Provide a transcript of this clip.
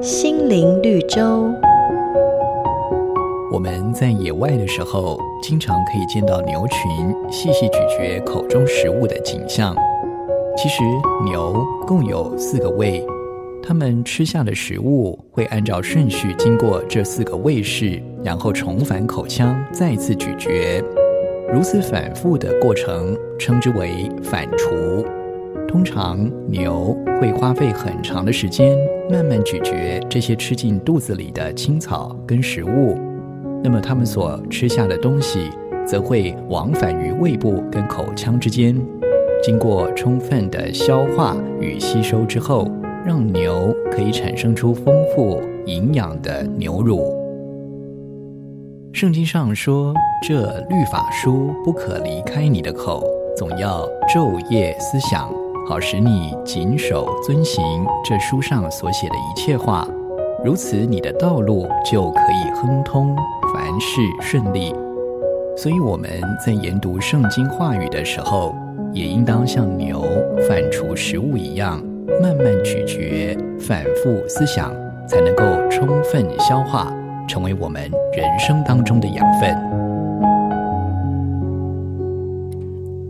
心灵绿洲。我们在野外的时候，经常可以见到牛群细细咀嚼口中食物的景象。其实牛共有四个胃，它们吃下的食物会按照顺序经过这四个胃室，然后重返口腔，再次咀嚼。如此反复的过程，称之为反刍。通常牛会花费很长的时间，慢慢咀嚼这些吃进肚子里的青草跟食物。那么它们所吃下的东西，则会往返于胃部跟口腔之间，经过充分的消化与吸收之后，让牛可以产生出丰富营养的牛乳。圣经上说，这律法书不可离开你的口，总要昼夜思想。好使你谨守遵行这书上所写的一切话，如此你的道路就可以亨通，凡事顺利。所以我们在研读圣经话语的时候，也应当像牛反刍食物一样，慢慢咀嚼，反复思想，才能够充分消化，成为我们人生当中的养